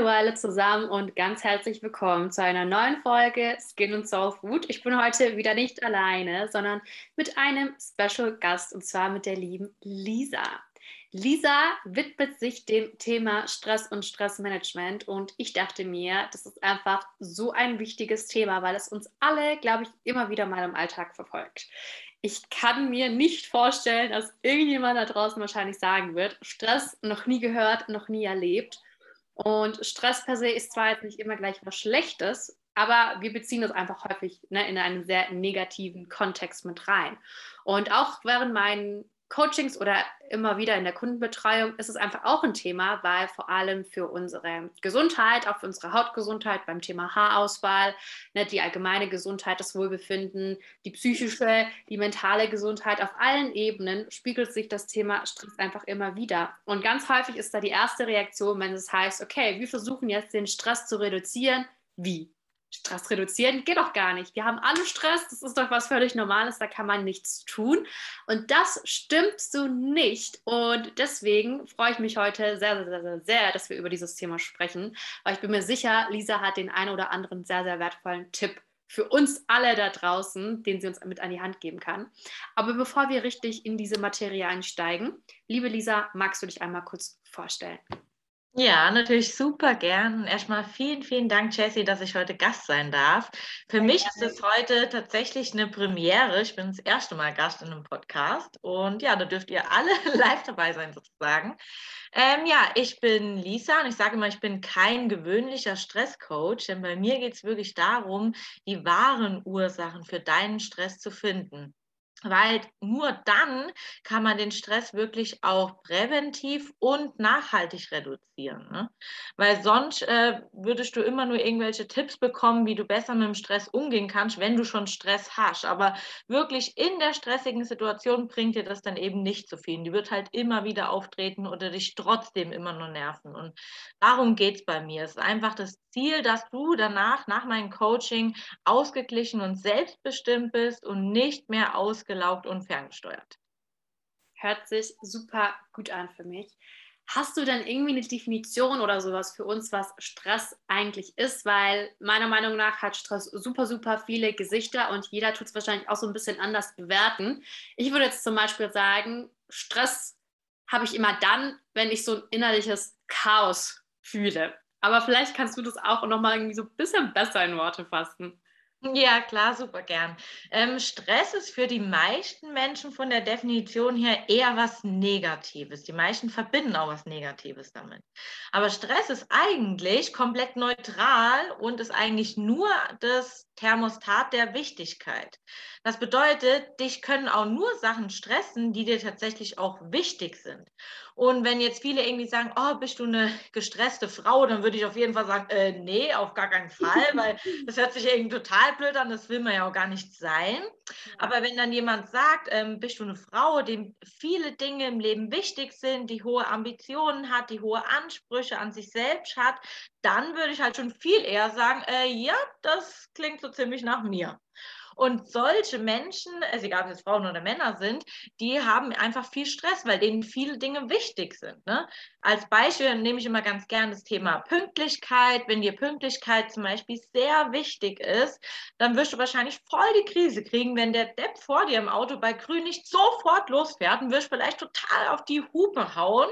Hallo alle zusammen und ganz herzlich willkommen zu einer neuen Folge Skin and Soul Food. Ich bin heute wieder nicht alleine, sondern mit einem Special Gast und zwar mit der lieben Lisa. Lisa widmet sich dem Thema Stress und Stressmanagement und ich dachte mir, das ist einfach so ein wichtiges Thema, weil es uns alle, glaube ich, immer wieder mal im Alltag verfolgt. Ich kann mir nicht vorstellen, dass irgendjemand da draußen wahrscheinlich sagen wird, Stress noch nie gehört, noch nie erlebt. Und Stress per se ist zwar jetzt nicht immer gleich was Schlechtes, aber wir beziehen das einfach häufig ne, in einen sehr negativen Kontext mit rein. Und auch während meinen Coachings oder immer wieder in der Kundenbetreuung ist es einfach auch ein Thema, weil vor allem für unsere Gesundheit, auch für unsere Hautgesundheit beim Thema Haarausfall, ne, die allgemeine Gesundheit, das Wohlbefinden, die psychische, die mentale Gesundheit, auf allen Ebenen spiegelt sich das Thema Stress einfach immer wieder. Und ganz häufig ist da die erste Reaktion, wenn es heißt, okay, wir versuchen jetzt den Stress zu reduzieren. Wie? Stress reduzieren geht doch gar nicht. Wir haben alle Stress, das ist doch was völlig Normales, da kann man nichts tun. Und das stimmt so nicht. Und deswegen freue ich mich heute sehr, sehr, sehr, sehr, dass wir über dieses Thema sprechen, weil ich bin mir sicher, Lisa hat den einen oder anderen sehr, sehr wertvollen Tipp für uns alle da draußen, den sie uns mit an die Hand geben kann. Aber bevor wir richtig in diese Materie einsteigen, liebe Lisa, magst du dich einmal kurz vorstellen? Ja, natürlich super gern. Erstmal vielen, vielen Dank, Jessie, dass ich heute Gast sein darf. Für mich ist es heute tatsächlich eine Premiere. Ich bin das erste Mal Gast in einem Podcast und ja, da dürft ihr alle live dabei sein sozusagen. Ähm, ja, ich bin Lisa und ich sage immer, ich bin kein gewöhnlicher Stresscoach, denn bei mir geht es wirklich darum, die wahren Ursachen für deinen Stress zu finden weil nur dann kann man den Stress wirklich auch präventiv und nachhaltig reduzieren. Ne? Weil sonst äh, würdest du immer nur irgendwelche Tipps bekommen, wie du besser mit dem Stress umgehen kannst, wenn du schon Stress hast. Aber wirklich in der stressigen Situation bringt dir das dann eben nicht so viel. Die wird halt immer wieder auftreten oder dich trotzdem immer nur nerven. Und darum geht es bei mir. Es ist einfach das Ziel, dass du danach, nach meinem Coaching, ausgeglichen und selbstbestimmt bist und nicht mehr ausgelaugt und ferngesteuert. Hört sich super gut an für mich. Hast du denn irgendwie eine Definition oder sowas für uns, was Stress eigentlich ist? Weil meiner Meinung nach hat Stress super, super viele Gesichter und jeder tut es wahrscheinlich auch so ein bisschen anders bewerten. Ich würde jetzt zum Beispiel sagen, Stress habe ich immer dann, wenn ich so ein innerliches Chaos fühle. Aber vielleicht kannst du das auch nochmal irgendwie so ein bisschen besser in Worte fassen. Ja, klar, super gern. Ähm, Stress ist für die meisten Menschen von der Definition her eher was Negatives. Die meisten verbinden auch was Negatives damit. Aber Stress ist eigentlich komplett neutral und ist eigentlich nur das Thermostat der Wichtigkeit. Das bedeutet, dich können auch nur Sachen stressen, die dir tatsächlich auch wichtig sind. Und wenn jetzt viele irgendwie sagen, oh, bist du eine gestresste Frau, dann würde ich auf jeden Fall sagen, äh, nee, auf gar keinen Fall, weil das hört sich irgendwie total blöd an, das will man ja auch gar nicht sein. Aber wenn dann jemand sagt, ähm, bist du eine Frau, dem viele Dinge im Leben wichtig sind, die hohe Ambitionen hat, die hohe Ansprüche an sich selbst hat, dann würde ich halt schon viel eher sagen, äh, ja, das klingt so ziemlich nach mir. Und solche Menschen, also egal ob es Frauen oder Männer sind, die haben einfach viel Stress, weil denen viele Dinge wichtig sind. Ne? Als Beispiel nehme ich immer ganz gern das Thema Pünktlichkeit. Wenn dir Pünktlichkeit zum Beispiel sehr wichtig ist, dann wirst du wahrscheinlich voll die Krise kriegen, wenn der Depp vor dir im Auto bei Grün nicht sofort losfährt und wirst vielleicht total auf die Hupe hauen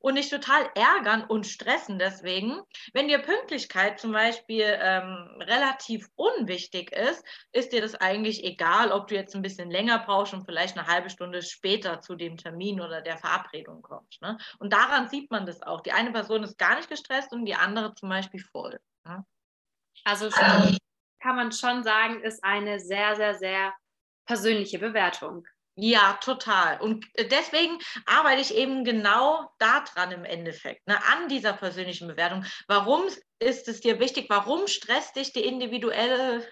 und dich total ärgern und stressen deswegen. Wenn dir Pünktlichkeit zum Beispiel ähm, relativ unwichtig ist, ist dir das eigentlich egal, ob du jetzt ein bisschen länger brauchst und vielleicht eine halbe Stunde später zu dem Termin oder der Verabredung kommst. Ne? Und daran sieht man das auch. Die eine Person ist gar nicht gestresst und die andere zum Beispiel voll. Ne? Also kann man schon sagen, ist eine sehr, sehr, sehr persönliche Bewertung. Ja, total. Und äh, deswegen arbeite ich eben genau daran im Endeffekt, ne, an dieser persönlichen Bewertung. Warum ist es dir wichtig? Warum stresst dich die individuelle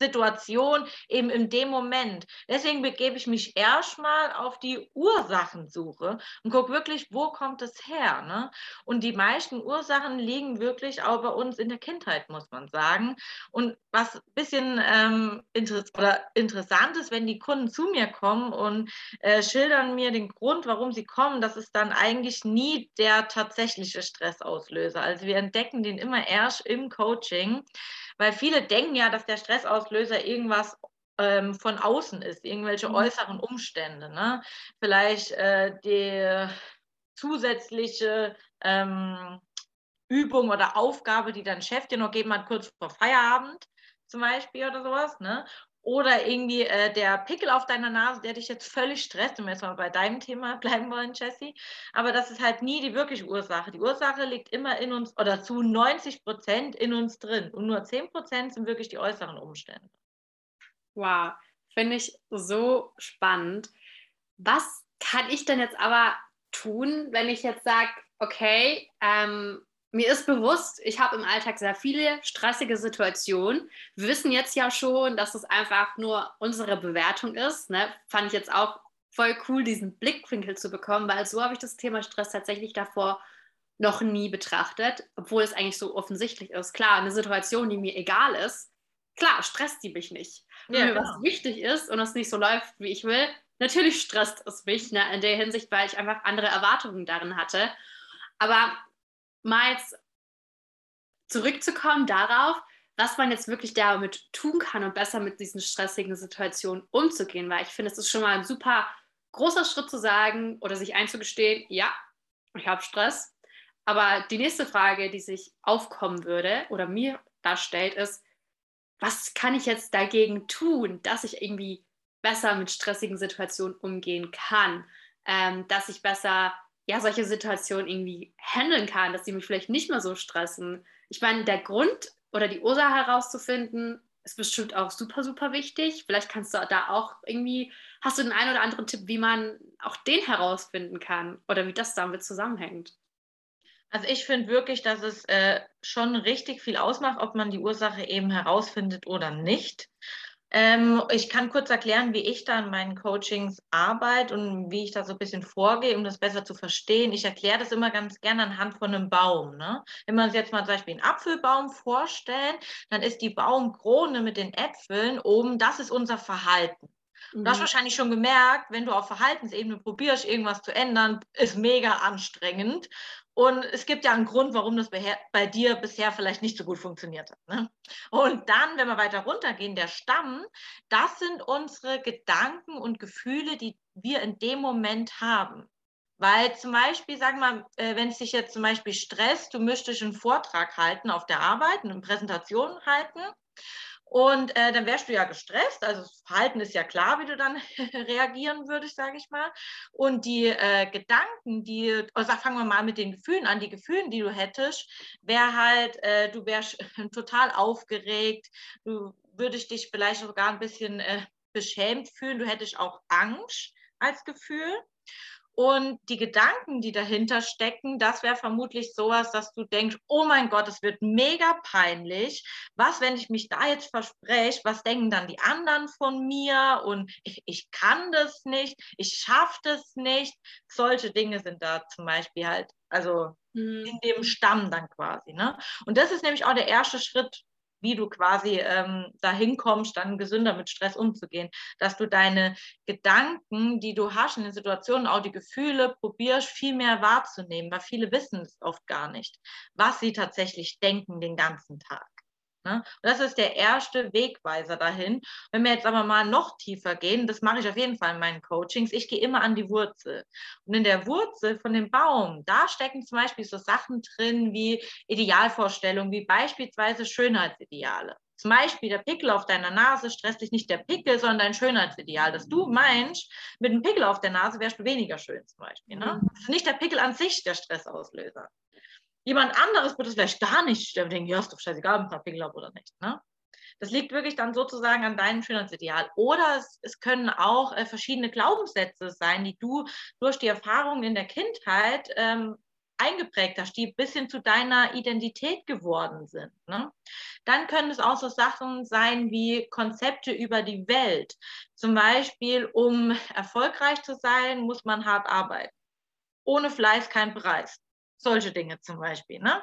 Situation eben in dem Moment. Deswegen begebe ich mich erstmal auf die Ursachensuche und gucke wirklich, wo kommt es her. Ne? Und die meisten Ursachen liegen wirklich auch bei uns in der Kindheit, muss man sagen. Und was ein bisschen ähm, inter oder interessant ist, wenn die Kunden zu mir kommen und äh, schildern mir den Grund, warum sie kommen, das ist dann eigentlich nie der tatsächliche Stressauslöser. Also wir entdecken den immer erst im Coaching weil viele denken ja, dass der Stressauslöser irgendwas ähm, von außen ist, irgendwelche mhm. äußeren Umstände. Ne? Vielleicht äh, die zusätzliche ähm, Übung oder Aufgabe, die dein Chef dir noch geben hat, kurz vor Feierabend zum Beispiel oder sowas. Ne? Oder irgendwie äh, der Pickel auf deiner Nase, der dich jetzt völlig stresst, wenn wir jetzt mal bei deinem Thema bleiben wollen, Jessie. Aber das ist halt nie die wirkliche Ursache. Die Ursache liegt immer in uns oder zu 90 Prozent in uns drin. Und nur 10 Prozent sind wirklich die äußeren Umstände. Wow, finde ich so spannend. Was kann ich denn jetzt aber tun, wenn ich jetzt sage, okay, ähm, mir ist bewusst, ich habe im Alltag sehr viele stressige Situationen. Wir wissen jetzt ja schon, dass es einfach nur unsere Bewertung ist. Ne? Fand ich jetzt auch voll cool, diesen Blickwinkel zu bekommen, weil so habe ich das Thema Stress tatsächlich davor noch nie betrachtet, obwohl es eigentlich so offensichtlich ist. Klar, eine Situation, die mir egal ist, klar, stresst die mich nicht. Wenn ja, mir genau. was wichtig ist und es nicht so läuft, wie ich will, natürlich stresst es mich ne, in der Hinsicht, weil ich einfach andere Erwartungen darin hatte. Aber mal zurückzukommen darauf, was man jetzt wirklich damit tun kann, um besser mit diesen stressigen Situationen umzugehen, weil ich finde, es ist schon mal ein super großer Schritt zu sagen oder sich einzugestehen, ja, ich habe Stress. Aber die nächste Frage, die sich aufkommen würde oder mir darstellt, ist, was kann ich jetzt dagegen tun, dass ich irgendwie besser mit stressigen Situationen umgehen kann, ähm, dass ich besser ja, solche Situationen irgendwie handeln kann, dass sie mich vielleicht nicht mehr so stressen. Ich meine, der Grund oder die Ursache herauszufinden, ist bestimmt auch super, super wichtig. Vielleicht kannst du da auch irgendwie, hast du den einen oder anderen Tipp, wie man auch den herausfinden kann oder wie das damit zusammenhängt? Also ich finde wirklich, dass es äh, schon richtig viel ausmacht, ob man die Ursache eben herausfindet oder nicht. Ähm, ich kann kurz erklären, wie ich da in meinen Coachings arbeite und wie ich da so ein bisschen vorgehe, um das besser zu verstehen. Ich erkläre das immer ganz gerne anhand von einem Baum. Ne? Wenn wir uns jetzt mal zum Beispiel einen Apfelbaum vorstellen, dann ist die Baumkrone mit den Äpfeln oben, das ist unser Verhalten. Du hast mhm. wahrscheinlich schon gemerkt, wenn du auf Verhaltensebene probierst, irgendwas zu ändern, ist mega anstrengend. Und es gibt ja einen Grund, warum das bei, dir bisher vielleicht nicht so gut funktioniert hat. Ne? Und dann, wenn wir weiter runtergehen, der Stamm, das sind unsere Gedanken und Gefühle, die wir in dem Moment haben. Weil zum Beispiel, sagen wir mal, äh, wenn es dich jetzt zum Beispiel stresst, du möchtest einen Vortrag halten auf der Arbeit, eine Präsentation halten und äh, dann wärst du ja gestresst. Also das Verhalten ist ja klar, wie du dann reagieren würdest, sage ich mal. Und die äh, Gedanken, die, also fangen wir mal mit den Gefühlen an, die Gefühle, die du hättest, wäre halt, äh, du wärst total aufgeregt, du würdest dich vielleicht sogar ein bisschen äh, beschämt fühlen, du hättest auch Angst als Gefühl. Und die Gedanken, die dahinter stecken, das wäre vermutlich sowas, dass du denkst, oh mein Gott, es wird mega peinlich. Was, wenn ich mich da jetzt verspreche? Was denken dann die anderen von mir? Und ich, ich kann das nicht, ich schaffe das nicht. Solche Dinge sind da zum Beispiel halt, also mhm. in dem Stamm dann quasi. Ne? Und das ist nämlich auch der erste Schritt, wie du quasi ähm, dahin kommst, dann gesünder mit Stress umzugehen. Dass du deine Gedanken, die du hast in den Situationen, auch die Gefühle, probierst viel mehr wahrzunehmen, weil viele wissen es oft gar nicht, was sie tatsächlich denken den ganzen Tag. Ne? Das ist der erste Wegweiser dahin. Wenn wir jetzt aber mal noch tiefer gehen, das mache ich auf jeden Fall in meinen Coachings, ich gehe immer an die Wurzel. Und in der Wurzel von dem Baum, da stecken zum Beispiel so Sachen drin wie Idealvorstellungen, wie beispielsweise Schönheitsideale. Zum Beispiel der Pickel auf deiner Nase stresst dich nicht der Pickel, sondern dein Schönheitsideal. Dass du meinst, mit einem Pickel auf der Nase wärst du weniger schön zum Beispiel. Ne? Das ist nicht der Pickel an sich der Stressauslöser jemand anderes wird es vielleicht gar nicht stimmen, denken, ja, ist doch scheißegal, ob ich Pickel habe oder nicht. Ne? Das liegt wirklich dann sozusagen an deinem Schönheitsideal. Oder es, es können auch äh, verschiedene Glaubenssätze sein, die du durch die Erfahrungen in der Kindheit ähm, eingeprägt hast, die ein bisschen zu deiner Identität geworden sind. Ne? Dann können es auch so Sachen sein wie Konzepte über die Welt. Zum Beispiel, um erfolgreich zu sein, muss man hart arbeiten. Ohne Fleiß kein Preis. Solche Dinge zum Beispiel. Ne?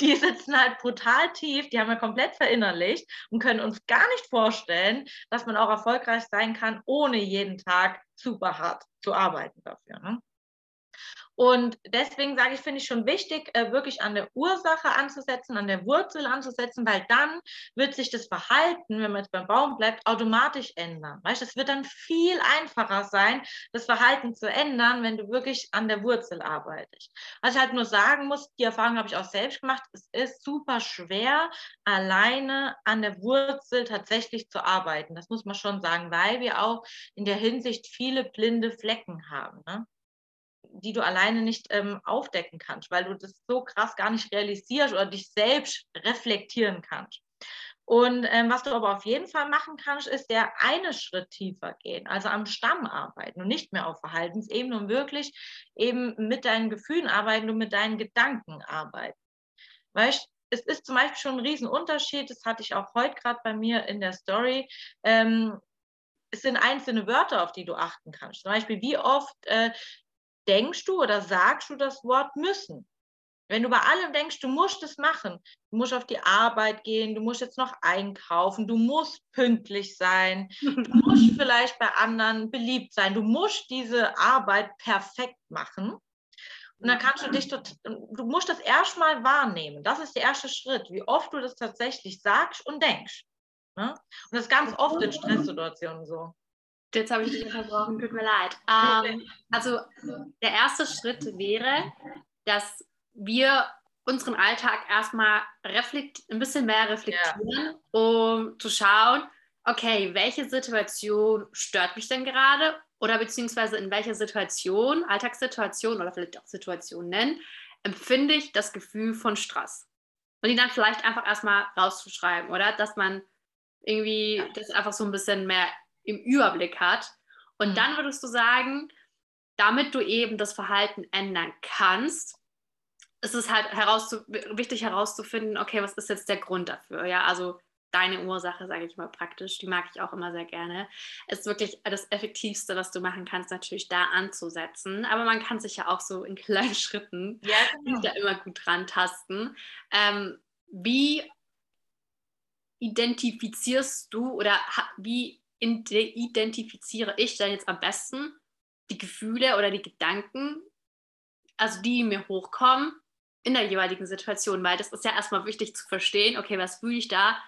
die sitzen halt brutal tief, die haben wir komplett verinnerlicht und können uns gar nicht vorstellen, dass man auch erfolgreich sein kann, ohne jeden Tag super hart zu arbeiten dafür. Ne? Und deswegen sage ich, finde ich schon wichtig, äh, wirklich an der Ursache anzusetzen, an der Wurzel anzusetzen, weil dann wird sich das Verhalten, wenn man jetzt beim Baum bleibt, automatisch ändern. Weißt, es wird dann viel einfacher sein, das Verhalten zu ändern, wenn du wirklich an der Wurzel arbeitest. Was ich halt nur sagen muss, die Erfahrung habe ich auch selbst gemacht, es ist super schwer, alleine an der Wurzel tatsächlich zu arbeiten. Das muss man schon sagen, weil wir auch in der Hinsicht viele blinde Flecken haben. Ne? Die du alleine nicht ähm, aufdecken kannst, weil du das so krass gar nicht realisierst oder dich selbst reflektieren kannst. Und ähm, was du aber auf jeden Fall machen kannst, ist der eine Schritt tiefer gehen, also am Stamm arbeiten und nicht mehr auf Verhaltensebene und wirklich eben mit deinen Gefühlen arbeiten und mit deinen Gedanken arbeiten. Weißt es ist zum Beispiel schon ein Riesenunterschied, das hatte ich auch heute gerade bei mir in der Story. Ähm, es sind einzelne Wörter, auf die du achten kannst. Zum Beispiel, wie oft äh, denkst du oder sagst du das Wort müssen? Wenn du bei allem denkst, du musst es machen, du musst auf die Arbeit gehen, du musst jetzt noch einkaufen, du musst pünktlich sein, du musst vielleicht bei anderen beliebt sein, du musst diese Arbeit perfekt machen. Und dann kannst du dich, du musst das erstmal wahrnehmen. Das ist der erste Schritt, wie oft du das tatsächlich sagst und denkst. Ne? Und das ist ganz oft in Stresssituationen so. Jetzt habe ich dich unterbrochen, tut mir leid. Ähm, also der erste Schritt wäre, dass wir unseren Alltag erstmal ein bisschen mehr reflektieren, ja. um zu schauen, okay, welche Situation stört mich denn gerade oder beziehungsweise in welcher Situation, Alltagssituation oder vielleicht auch Situation nennen, empfinde ich das Gefühl von Stress. Und die dann vielleicht einfach erstmal rauszuschreiben, oder? Dass man irgendwie das einfach so ein bisschen mehr im Überblick hat. Und mhm. dann würdest du sagen, damit du eben das Verhalten ändern kannst, ist es halt herauszu wichtig herauszufinden, okay, was ist jetzt der Grund dafür? Ja, also deine Ursache, sage ich mal praktisch, die mag ich auch immer sehr gerne, ist wirklich das Effektivste, was du machen kannst, natürlich da anzusetzen. Aber man kann sich ja auch so in kleinen Schritten ja, genau. da immer gut dran tasten. Ähm, wie identifizierst du oder wie identifiziere ich dann jetzt am besten die Gefühle oder die Gedanken, also die mir hochkommen in der jeweiligen Situation, weil das ist ja erstmal wichtig zu verstehen, okay, was fühle ich da,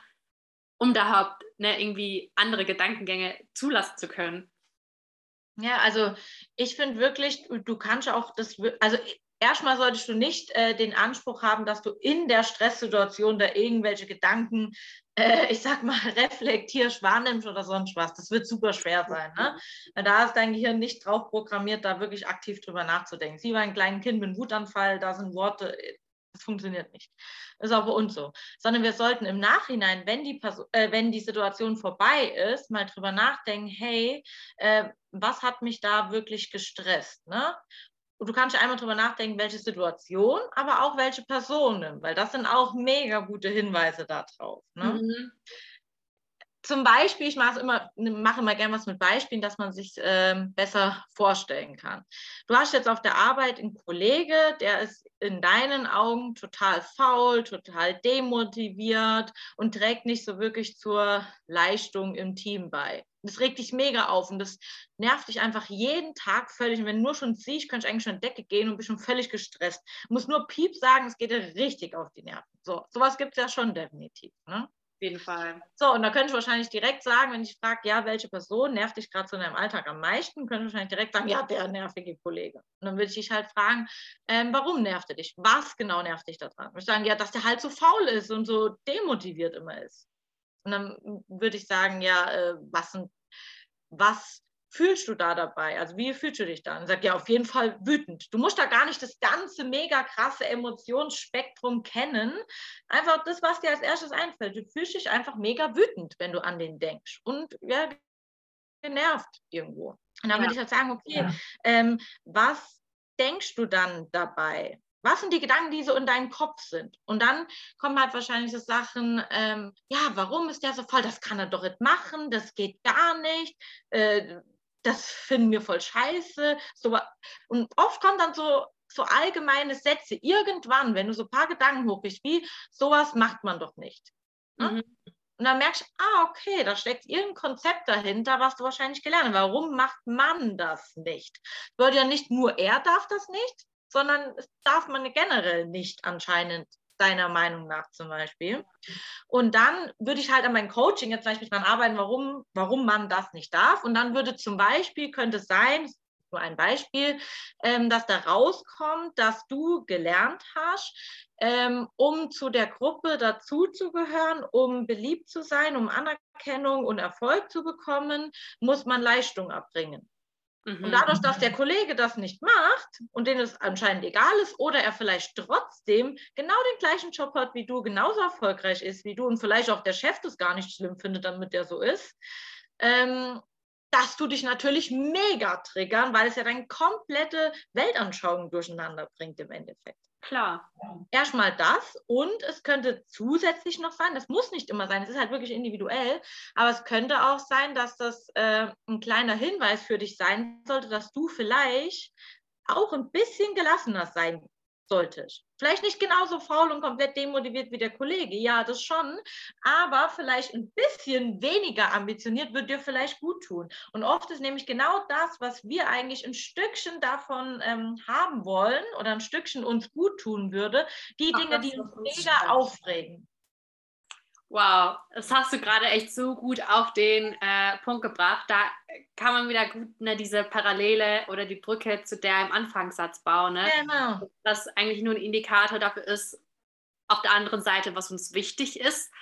um da überhaupt ne, irgendwie andere Gedankengänge zulassen zu können. Ja, also ich finde wirklich, du kannst auch das, also erstmal solltest du nicht äh, den Anspruch haben, dass du in der Stresssituation da irgendwelche Gedanken, äh, ich sag mal, reflektierst, wahrnimmst oder sonst was. Das wird super schwer sein. Ne? Da ist dein Gehirn nicht drauf programmiert, da wirklich aktiv drüber nachzudenken. Sie war ein kleines Kind mit einem Wutanfall, da sind Worte, das funktioniert nicht. Ist auch bei uns so. Sondern wir sollten im Nachhinein, wenn die, Person, äh, wenn die Situation vorbei ist, mal drüber nachdenken, hey, äh, was hat mich da wirklich gestresst? Ne? Und du kannst einmal drüber nachdenken, welche Situation, aber auch welche Personen, weil das sind auch mega gute Hinweise darauf. Ne? Mhm. Zum Beispiel, ich mache immer, mache immer gerne was mit Beispielen, dass man sich ähm, besser vorstellen kann. Du hast jetzt auf der Arbeit einen Kollege, der ist in deinen Augen total faul, total demotiviert und trägt nicht so wirklich zur Leistung im Team bei. Das regt dich mega auf und das nervt dich einfach jeden Tag völlig. Und wenn du nur schon siehst, kannst du eigentlich schon in Decke gehen und bist schon völlig gestresst. Du musst nur Piep sagen, es geht dir richtig auf die Nerven. So, sowas gibt es ja schon definitiv. Ne? Auf jeden Fall. So, und da könnte ich wahrscheinlich direkt sagen, wenn ich frage, ja, welche Person nervt dich gerade so in deinem Alltag am meisten, könnte ich wahrscheinlich direkt sagen, ja, der nervige Kollege. Und dann würde ich dich halt fragen, ähm, warum nervt er dich? Was genau nervt dich daran? Ich sagen, ja, dass der halt so faul ist und so demotiviert immer ist. Und dann würde ich sagen, ja, äh, was, was fühlst du da dabei? Also wie fühlst du dich da? Und sag ja, auf jeden Fall wütend. Du musst da gar nicht das ganze mega krasse Emotionsspektrum kennen. Einfach das, was dir als erstes einfällt. Du fühlst dich einfach mega wütend, wenn du an den denkst. Und ja, genervt irgendwo. Und dann ja. würde ich halt sagen, okay, ja. ähm, was denkst du dann dabei? Was sind die Gedanken, die so in deinem Kopf sind? Und dann kommen halt wahrscheinlich so Sachen, ähm, ja, warum ist der so voll? Das kann er doch nicht machen, das geht gar nicht, äh, das finden wir voll scheiße. So, und oft kommen dann so, so allgemeine Sätze, irgendwann, wenn du so ein paar Gedanken hochkriegst, wie, sowas macht man doch nicht. Ne? Mhm. Und dann merkst du, ah, okay, da steckt irgendein Konzept dahinter, was du wahrscheinlich gelernt hast. Warum macht man das nicht? Würde ja nicht nur er darf das nicht, sondern es darf man generell nicht anscheinend deiner Meinung nach zum Beispiel. Und dann würde ich halt an meinem Coaching jetzt zum Beispiel dran arbeiten, warum, warum man das nicht darf. Und dann würde zum Beispiel, könnte es sein, nur ein Beispiel, ähm, dass da rauskommt, dass du gelernt hast, ähm, um zu der Gruppe dazuzugehören, um beliebt zu sein, um Anerkennung und Erfolg zu bekommen, muss man Leistung erbringen. Mhm. Und dadurch, dass der Kollege das nicht macht und denen es anscheinend egal ist oder er vielleicht trotzdem genau den gleichen Job hat wie du, genauso erfolgreich ist wie du und vielleicht auch der Chef das gar nicht schlimm findet, damit der so ist, ähm, dass du dich natürlich mega triggern, weil es ja deine komplette Weltanschauung durcheinander bringt im Endeffekt. Klar. Erstmal das und es könnte zusätzlich noch sein, das muss nicht immer sein, es ist halt wirklich individuell, aber es könnte auch sein, dass das äh, ein kleiner Hinweis für dich sein sollte, dass du vielleicht auch ein bisschen gelassener sein solltest. Vielleicht nicht genauso faul und komplett demotiviert wie der Kollege, ja, das schon, aber vielleicht ein bisschen weniger ambitioniert wird dir vielleicht gut tun. Und oft ist nämlich genau das, was wir eigentlich ein Stückchen davon ähm, haben wollen oder ein Stückchen uns gut tun würde, die Ach, Dinge, die uns mega aufregen. Wow, das hast du gerade echt so gut auf den äh, Punkt gebracht. Da kann man wieder gut ne, diese Parallele oder die Brücke zu der im Anfangssatz bauen. Ne? Genau. Das eigentlich nur ein Indikator dafür ist, auf der anderen Seite, was uns wichtig ist,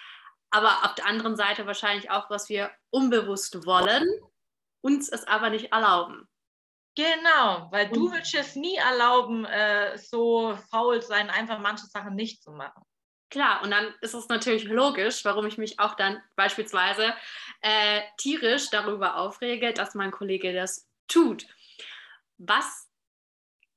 aber auf der anderen Seite wahrscheinlich auch, was wir unbewusst wollen, uns es aber nicht erlauben. Genau, weil du würdest es nie erlauben, äh, so faul sein, einfach manche Sachen nicht zu machen. Klar, und dann ist es natürlich logisch, warum ich mich auch dann beispielsweise äh, tierisch darüber aufrege, dass mein Kollege das tut. Was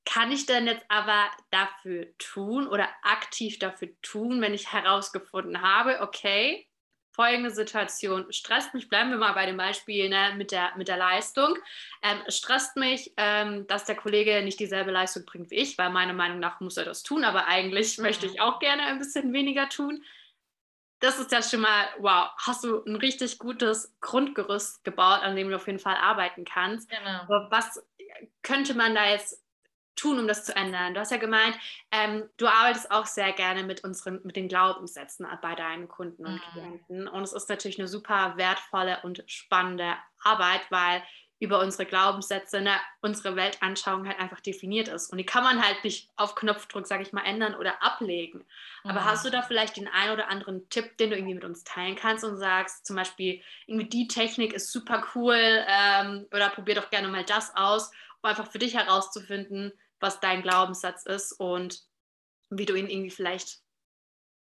kann ich denn jetzt aber dafür tun oder aktiv dafür tun, wenn ich herausgefunden habe, okay, folgende Situation stresst mich, bleiben wir mal bei dem Beispiel ne, mit, der, mit der Leistung, ähm, stresst mich, ähm, dass der Kollege nicht dieselbe Leistung bringt wie ich, weil meiner Meinung nach muss er das tun, aber eigentlich mhm. möchte ich auch gerne ein bisschen weniger tun. Das ist ja schon mal, wow, hast du ein richtig gutes Grundgerüst gebaut, an dem du auf jeden Fall arbeiten kannst. Genau. Aber was könnte man da jetzt tun, um das zu ändern? Du hast ja gemeint, ähm, du arbeitest auch sehr gerne mit unseren, mit den Glaubenssätzen bei deinen Kunden und mhm. Klienten. Und es ist natürlich eine super wertvolle und spannende Arbeit, weil über unsere Glaubenssätze ne, unsere Weltanschauung halt einfach definiert ist. Und die kann man halt nicht auf Knopfdruck, sage ich mal, ändern oder ablegen. Aber mhm. hast du da vielleicht den einen oder anderen Tipp, den du irgendwie mit uns teilen kannst und sagst, zum Beispiel, irgendwie die Technik ist super cool ähm, oder probier doch gerne mal das aus, um einfach für dich herauszufinden, was dein Glaubenssatz ist und wie du ihn irgendwie vielleicht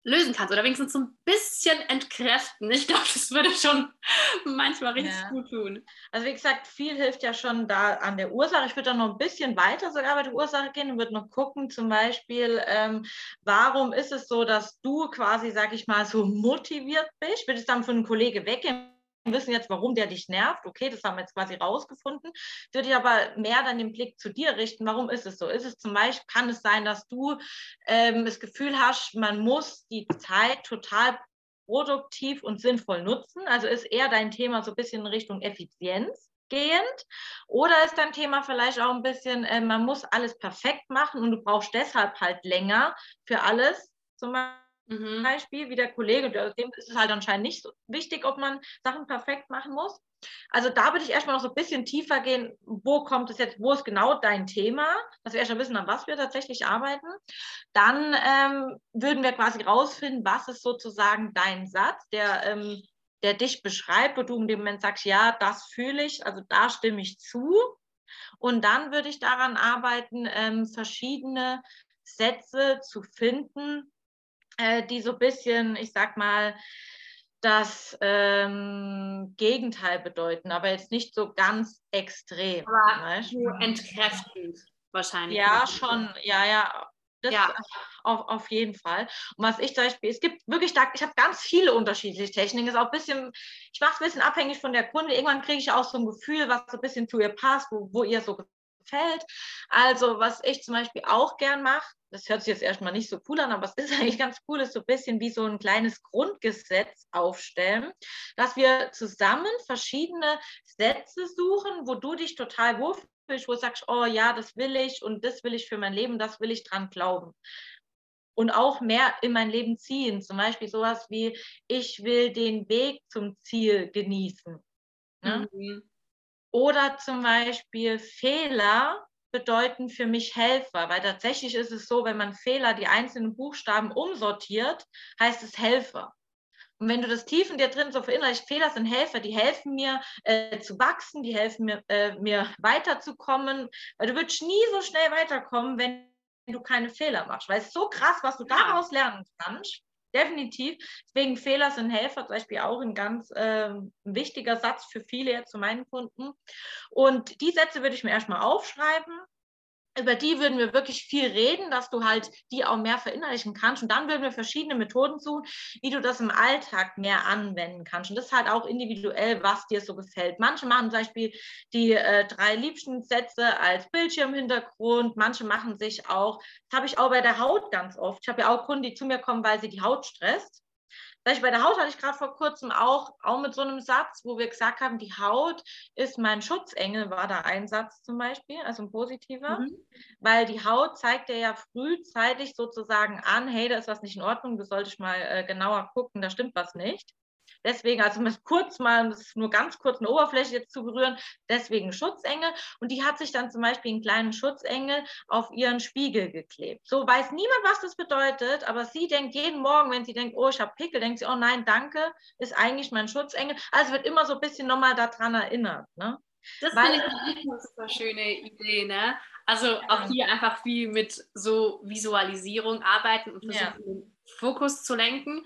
lösen kannst oder wenigstens so ein bisschen entkräften. Ich glaube, das würde schon manchmal richtig ja. gut tun. Also wie gesagt, viel hilft ja schon da an der Ursache. Ich würde dann noch ein bisschen weiter sogar bei der Ursache gehen und würde noch gucken, zum Beispiel, ähm, warum ist es so, dass du quasi, sag ich mal, so motiviert bist? Würde es dann von einem Kollege weggehen wissen jetzt, warum der dich nervt. Okay, das haben wir jetzt quasi rausgefunden. Würde ich aber mehr dann den Blick zu dir richten. Warum ist es so? Ist es zum Beispiel, kann es sein, dass du ähm, das Gefühl hast, man muss die Zeit total produktiv und sinnvoll nutzen? Also ist eher dein Thema so ein bisschen in Richtung Effizienz? Gehend? Oder ist dein Thema vielleicht auch ein bisschen, äh, man muss alles perfekt machen und du brauchst deshalb halt länger für alles, zum mhm. Beispiel, wie der Kollege, dem ist es halt anscheinend nicht so wichtig, ob man Sachen perfekt machen muss. Also da würde ich erstmal noch so ein bisschen tiefer gehen, wo kommt es jetzt, wo ist genau dein Thema, dass wir erstmal wissen, an was wir tatsächlich arbeiten. Dann ähm, würden wir quasi rausfinden, was ist sozusagen dein Satz, der, ähm, der dich beschreibt, wo du in dem Moment sagst, ja, das fühle ich, also da stimme ich zu. Und dann würde ich daran arbeiten, ähm, verschiedene Sätze zu finden, äh, die so ein bisschen, ich sag mal, das ähm, Gegenteil bedeuten, aber jetzt nicht so ganz extrem. Aber entkräftend wahrscheinlich. Ja, schon, ja, ja. Das ja. auf, auf jeden Fall. Und was ich zum Beispiel, es gibt wirklich, da, ich habe ganz viele unterschiedliche Techniken. Ist auch ein bisschen, ich mache es ein bisschen abhängig von der Kunde. Irgendwann kriege ich auch so ein Gefühl, was so ein bisschen zu ihr passt, wo, wo ihr so gefällt. Also, was ich zum Beispiel auch gern mache, das hört sich jetzt erstmal nicht so cool an, aber es ist eigentlich ganz cool, ist so ein bisschen wie so ein kleines Grundgesetz aufstellen, dass wir zusammen verschiedene Sätze suchen, wo du dich total wohlfühlst wo du sagst, oh ja, das will ich und das will ich für mein Leben, das will ich dran glauben. Und auch mehr in mein Leben ziehen. Zum Beispiel sowas wie, ich will den Weg zum Ziel genießen. Ne? Mhm. Oder zum Beispiel Fehler bedeuten für mich Helfer, weil tatsächlich ist es so, wenn man Fehler, die einzelnen Buchstaben umsortiert, heißt es Helfer. Und wenn du das tief in dir drin so verinnerlichst, Fehler sind Helfer, die helfen mir äh, zu wachsen, die helfen mir, äh, mir weiterzukommen, weil du würdest nie so schnell weiterkommen, wenn du keine Fehler machst. Weil es ist so krass, was du daraus lernen kannst. Definitiv. Deswegen Fehler sind Helfer, zum Beispiel auch ein ganz äh, wichtiger Satz für viele zu meinen Kunden. Und die Sätze würde ich mir erstmal aufschreiben über die würden wir wirklich viel reden, dass du halt die auch mehr verinnerlichen kannst. Und dann würden wir verschiedene Methoden suchen, wie du das im Alltag mehr anwenden kannst. Und das ist halt auch individuell, was dir so gefällt. Manche machen zum Beispiel die äh, drei liebsten Sätze als Bildschirmhintergrund. Manche machen sich auch, das habe ich auch bei der Haut ganz oft. Ich habe ja auch Kunden, die zu mir kommen, weil sie die Haut stresst. Bei der Haut hatte ich gerade vor kurzem auch, auch mit so einem Satz, wo wir gesagt haben, die Haut ist mein Schutzengel, war da ein Satz zum Beispiel, also ein positiver, mhm. weil die Haut zeigt dir ja frühzeitig sozusagen an, hey, da ist was nicht in Ordnung, du solltest mal äh, genauer gucken, da stimmt was nicht. Deswegen, also um kurz mal, das ist nur ganz kurz eine Oberfläche jetzt zu berühren, deswegen Schutzengel. Und die hat sich dann zum Beispiel einen kleinen Schutzengel auf ihren Spiegel geklebt. So weiß niemand, was das bedeutet, aber sie denkt jeden Morgen, wenn sie denkt, oh, ich habe Pickel, denkt sie, oh nein, danke, ist eigentlich mein Schutzengel. Also wird immer so ein bisschen nochmal daran erinnert. Ne? Das Weil, ich eine super schöne Idee, ne? Also auch hier einfach viel mit so Visualisierung arbeiten und versuchen, ja. den Fokus zu lenken.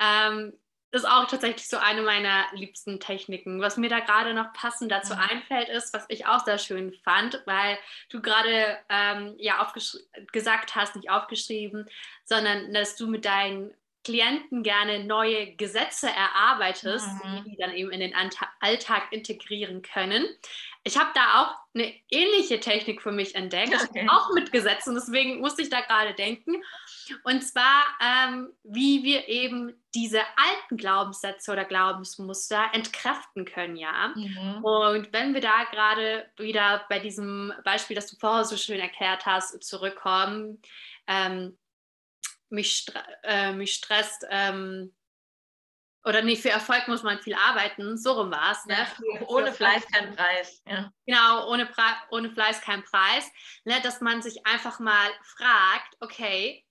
Ähm, ist auch tatsächlich so eine meiner liebsten Techniken. Was mir da gerade noch passend dazu mhm. einfällt, ist, was ich auch sehr schön fand, weil du gerade ähm, ja gesagt hast, nicht aufgeschrieben, sondern dass du mit deinen Klienten gerne neue Gesetze erarbeitest, mhm. die dann eben in den Alltag integrieren können. Ich habe da auch eine ähnliche Technik für mich entdeckt, okay. auch mit Gesetzen, deswegen musste ich da gerade denken. Und zwar, ähm, wie wir eben diese alten Glaubenssätze oder Glaubensmuster entkräften können, ja. Mhm. Und wenn wir da gerade wieder bei diesem Beispiel, das du vorher so schön erklärt hast, zurückkommen, ähm, mich, stre äh, mich stresst, ähm, oder nee, für Erfolg muss man viel arbeiten, so rum war es. Ne? Ja, ohne Fleiß kein Preis. Ja. Genau, ohne, ohne Fleiß kein Preis. Ne? Dass man sich einfach mal fragt, okay,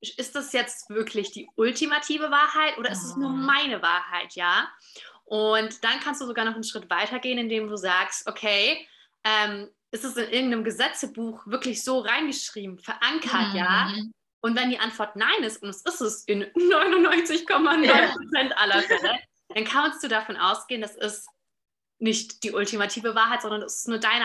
ist das jetzt wirklich die ultimative Wahrheit oder ist es nur mhm. meine Wahrheit, ja? Und dann kannst du sogar noch einen Schritt weiter gehen, indem du sagst, okay, ähm, ist es in irgendeinem Gesetzebuch wirklich so reingeschrieben, verankert, mhm. ja? Und wenn die Antwort nein ist, und es ist es in 99,9 Prozent aller Fälle, dann kannst du davon ausgehen, das ist nicht die ultimative Wahrheit, sondern es ist nur deine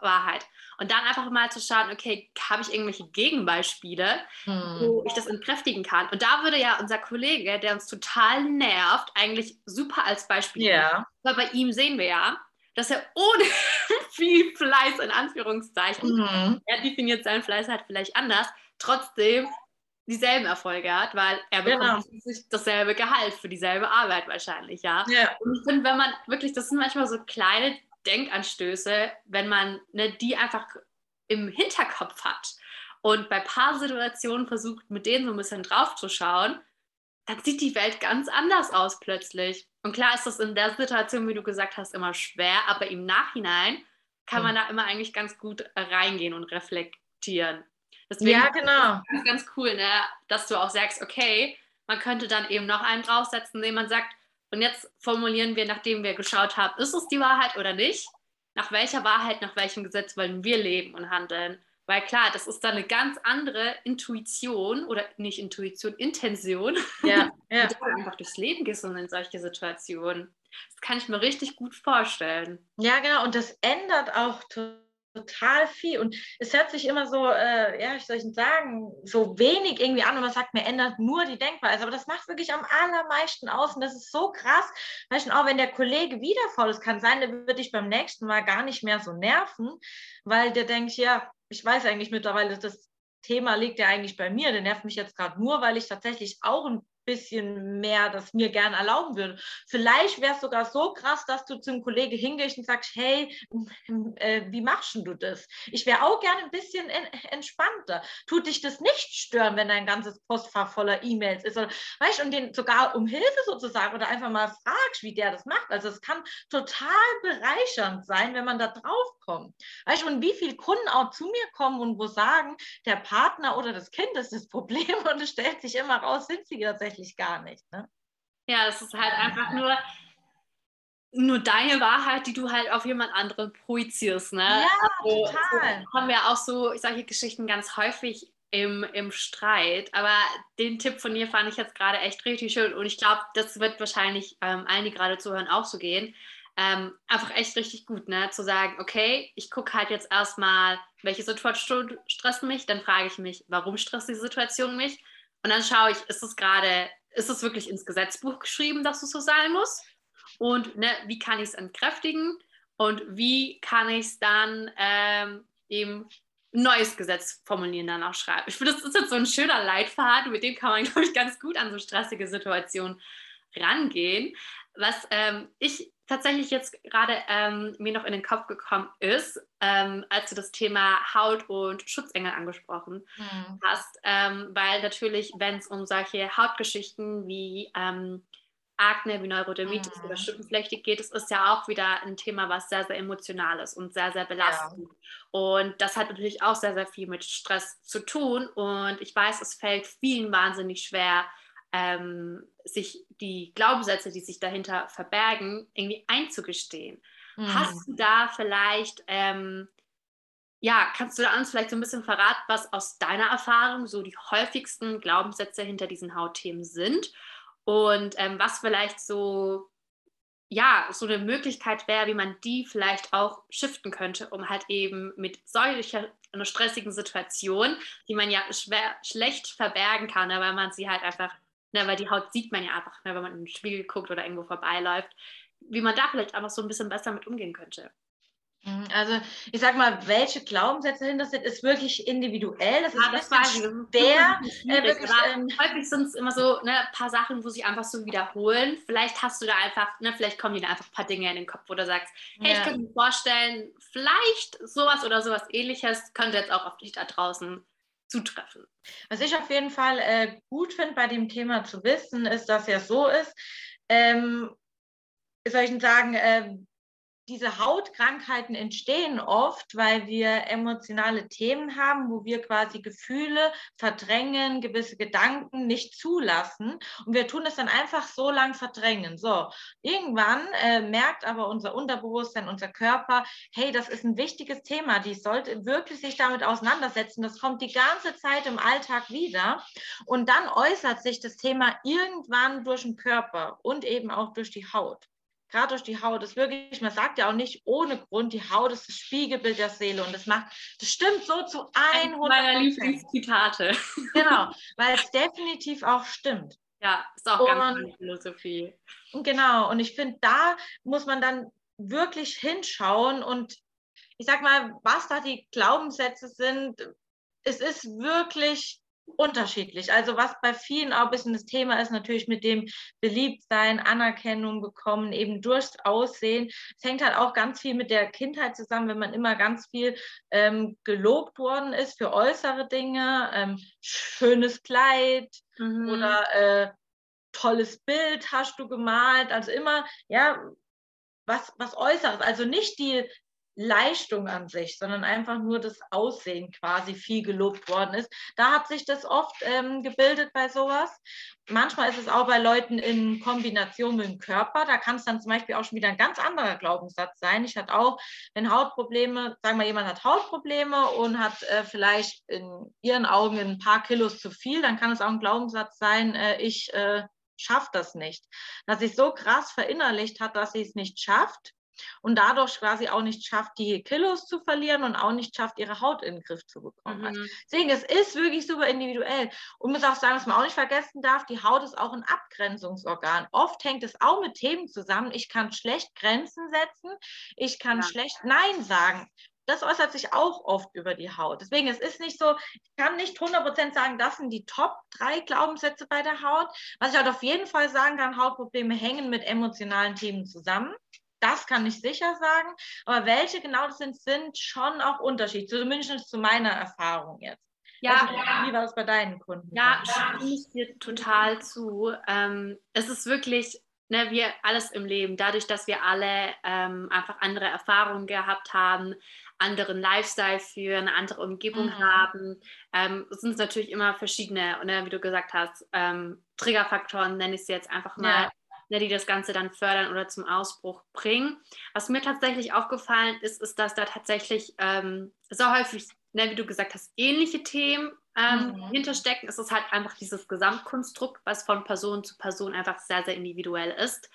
Wahrheit. Und dann einfach mal zu schauen, okay, habe ich irgendwelche Gegenbeispiele, hm. wo ich das entkräftigen kann. Und da würde ja unser Kollege, der uns total nervt, eigentlich super als Beispiel. Ja. Weil bei ihm sehen wir ja, dass er ohne viel Fleiß in Anführungszeichen, mhm. er definiert seinen Fleiß halt vielleicht anders, trotzdem dieselben Erfolge hat, weil er bekommt genau. dasselbe Gehalt für dieselbe Arbeit wahrscheinlich, ja. ja. Und ich finde, wenn man wirklich, das sind manchmal so kleine Denkanstöße, wenn man ne, die einfach im Hinterkopf hat und bei paar Situationen versucht, mit denen so ein bisschen draufzuschauen, dann sieht die Welt ganz anders aus plötzlich. Und klar ist das in der Situation, wie du gesagt hast, immer schwer, aber im Nachhinein kann man da immer eigentlich ganz gut reingehen und reflektieren. Deswegen ja, genau. Ist ganz cool, ne? dass du auch sagst, okay, man könnte dann eben noch einen draufsetzen, indem man sagt, und jetzt formulieren wir, nachdem wir geschaut haben, ist es die Wahrheit oder nicht? Nach welcher Wahrheit, nach welchem Gesetz wollen wir leben und handeln? Weil klar, das ist dann eine ganz andere Intuition oder nicht Intuition, Intention, ja, ja. du einfach durchs Leben gehst und in solche Situationen. Das kann ich mir richtig gut vorstellen. Ja, genau. Und das ändert auch total viel. Und es hört sich immer so, äh, ja, ich soll ich sagen, so wenig irgendwie an und man sagt, mir ändert nur die Denkweise. Aber das macht wirklich am allermeisten aus. Und das ist so krass. Weißt du, auch wenn der Kollege wieder voll ist, kann sein, der wird dich beim nächsten Mal gar nicht mehr so nerven, weil der denkt, ja, ich weiß eigentlich mittlerweile, das Thema liegt ja eigentlich bei mir. Der nervt mich jetzt gerade nur, weil ich tatsächlich auch ein bisschen mehr das mir gerne erlauben würde. Vielleicht wäre es sogar so krass, dass du zum Kollegen hingehst und sagst, hey, äh, wie machst du das? Ich wäre auch gerne ein bisschen en entspannter. Tut dich das nicht stören, wenn dein ganzes Postfach voller E-Mails ist? Oder, weißt, und den sogar um Hilfe sozusagen oder einfach mal fragst, wie der das macht. Also es kann total bereichernd sein, wenn man da drauf kommt. Weißt, und wie viele Kunden auch zu mir kommen und wo sagen, der Partner oder das Kind ist das Problem und es stellt sich immer raus, sind sie tatsächlich tatsächlich gar nicht. Ne? Ja, es ist halt einfach nur, nur deine Wahrheit, die du halt auf jemand anderen projizierst. Ne? Ja, also, total. So haben wir auch so solche Geschichten ganz häufig im, im Streit. Aber den Tipp von dir fand ich jetzt gerade echt richtig schön und ich glaube, das wird wahrscheinlich ähm, allen, die gerade zuhören, auch so gehen. Ähm, einfach echt richtig gut, ne? Zu sagen, okay, ich gucke halt jetzt erstmal, welche Situation stresst mich, dann frage ich mich, warum stresst die Situation mich? Und dann schaue ich, ist es gerade, ist es wirklich ins Gesetzbuch geschrieben, dass es so sein muss? Und ne, wie kann ich es entkräftigen? Und wie kann ich es dann ähm, eben neues Gesetz formulieren, dann auch schreiben? Ich finde, das ist jetzt so ein schöner Leitfaden, mit dem kann man, glaube ich, ganz gut an so stressige Situationen rangehen. Was ähm, ich tatsächlich jetzt gerade ähm, mir noch in den Kopf gekommen ist, ähm, als du das Thema Haut und Schutzengel angesprochen mhm. hast, ähm, weil natürlich, wenn es um solche Hautgeschichten wie ähm, Akne, wie Neurodermitis mhm. oder Schuppenflechte geht, es ist ja auch wieder ein Thema, was sehr, sehr emotional ist und sehr, sehr belastend. Ja. Und das hat natürlich auch sehr, sehr viel mit Stress zu tun. Und ich weiß, es fällt vielen wahnsinnig schwer, ähm, sich die Glaubenssätze, die sich dahinter verbergen, irgendwie einzugestehen. Mhm. Hast du da vielleicht, ähm, ja, kannst du da uns vielleicht so ein bisschen verraten, was aus deiner Erfahrung so die häufigsten Glaubenssätze hinter diesen Hautthemen sind und ähm, was vielleicht so ja, so eine Möglichkeit wäre, wie man die vielleicht auch shiften könnte, um halt eben mit solcher einer stressigen Situation, die man ja schwer, schlecht verbergen kann, weil man sie halt einfach Ne, weil die Haut sieht man ja einfach, ne, wenn man in den Spiegel guckt oder irgendwo vorbeiläuft, wie man da vielleicht einfach so ein bisschen besser mit umgehen könnte. Mhm, also ich sag mal, welche Glaubenssätze dahinter sind, ist wirklich individuell. Das ist ja, das weiß schwer. Äh, wirklich, ähm, häufig sind es immer so ne, ein paar Sachen, wo sich einfach so wiederholen. Vielleicht hast du da einfach, ne, vielleicht kommen dir einfach ein paar Dinge in den Kopf, wo du sagst, hey, ja. ich könnte mir vorstellen, vielleicht sowas oder sowas ähnliches könnte jetzt auch auf dich da draußen zutreffen. Was ich auf jeden Fall äh, gut finde bei dem Thema zu wissen, ist, dass ja so ist, ähm, soll ich sagen, äh, diese Hautkrankheiten entstehen oft, weil wir emotionale Themen haben, wo wir quasi Gefühle verdrängen, gewisse Gedanken nicht zulassen. Und wir tun es dann einfach so lang verdrängen. So, irgendwann äh, merkt aber unser Unterbewusstsein, unser Körper, hey, das ist ein wichtiges Thema, die sollte wirklich sich damit auseinandersetzen. Das kommt die ganze Zeit im Alltag wieder. Und dann äußert sich das Thema irgendwann durch den Körper und eben auch durch die Haut gerade durch die Haut, ist wirklich, man sagt ja auch nicht ohne Grund, die Haut ist das Spiegelbild der Seele und das macht, das stimmt so zu 100 meiner Lieblingszitate. Genau, weil es definitiv auch stimmt. Ja, ist auch und, ganz meine Philosophie. Genau, und ich finde, da muss man dann wirklich hinschauen und ich sag mal, was da die Glaubenssätze sind, es ist wirklich unterschiedlich. Also was bei vielen auch ein bisschen das Thema ist, natürlich mit dem Beliebtsein, Anerkennung bekommen, eben durchs Aussehen. Es hängt halt auch ganz viel mit der Kindheit zusammen, wenn man immer ganz viel ähm, gelobt worden ist für äußere Dinge, ähm, schönes Kleid mhm. oder äh, tolles Bild hast du gemalt. Also immer, ja, was, was Äußeres. Also nicht die Leistung an sich, sondern einfach nur das Aussehen quasi viel gelobt worden ist. Da hat sich das oft ähm, gebildet bei sowas. Manchmal ist es auch bei Leuten in Kombination mit dem Körper. Da kann es dann zum Beispiel auch schon wieder ein ganz anderer Glaubenssatz sein. Ich hatte auch, wenn Hautprobleme, sagen wir, jemand hat Hautprobleme und hat äh, vielleicht in ihren Augen ein paar Kilos zu viel, dann kann es auch ein Glaubenssatz sein, äh, ich äh, schaffe das nicht. Dass sich so krass verinnerlicht hat, dass sie es nicht schafft und dadurch quasi auch nicht schafft, die Kilos zu verlieren und auch nicht schafft, ihre Haut in den Griff zu bekommen. Mhm. Deswegen, es ist wirklich super individuell. Und muss auch sagen, was man auch nicht vergessen darf, die Haut ist auch ein Abgrenzungsorgan. Oft hängt es auch mit Themen zusammen. Ich kann schlecht Grenzen setzen, ich kann ja. schlecht Nein sagen das äußert sich auch oft über die Haut. Deswegen, es ist nicht so, ich kann nicht 100% sagen, das sind die Top drei Glaubenssätze bei der Haut. Was ich halt auf jeden Fall sagen kann, Hautprobleme hängen mit emotionalen Themen zusammen. Das kann ich sicher sagen. Aber welche genau das sind, sind schon auch unterschiedlich. Zumindest zu meiner Erfahrung jetzt. Ja, also, wie war es bei deinen Kunden? Ja, stimme ich dir total zu. Ähm, es ist wirklich ne, wir alles im Leben, dadurch, dass wir alle ähm, einfach andere Erfahrungen gehabt haben, anderen Lifestyle führen, eine andere Umgebung mhm. haben, ähm, sind es natürlich immer verschiedene, ne, wie du gesagt hast, ähm, Triggerfaktoren, nenne ich sie jetzt einfach mal, ja. Ne, die das Ganze dann fördern oder zum Ausbruch bringen. Was mir tatsächlich aufgefallen ist, ist, dass da tatsächlich ähm, so häufig, ne, wie du gesagt hast, ähnliche Themen ähm, mhm. hinterstecken. Es ist halt einfach dieses Gesamtkonstrukt, was von Person zu Person einfach sehr, sehr individuell ist.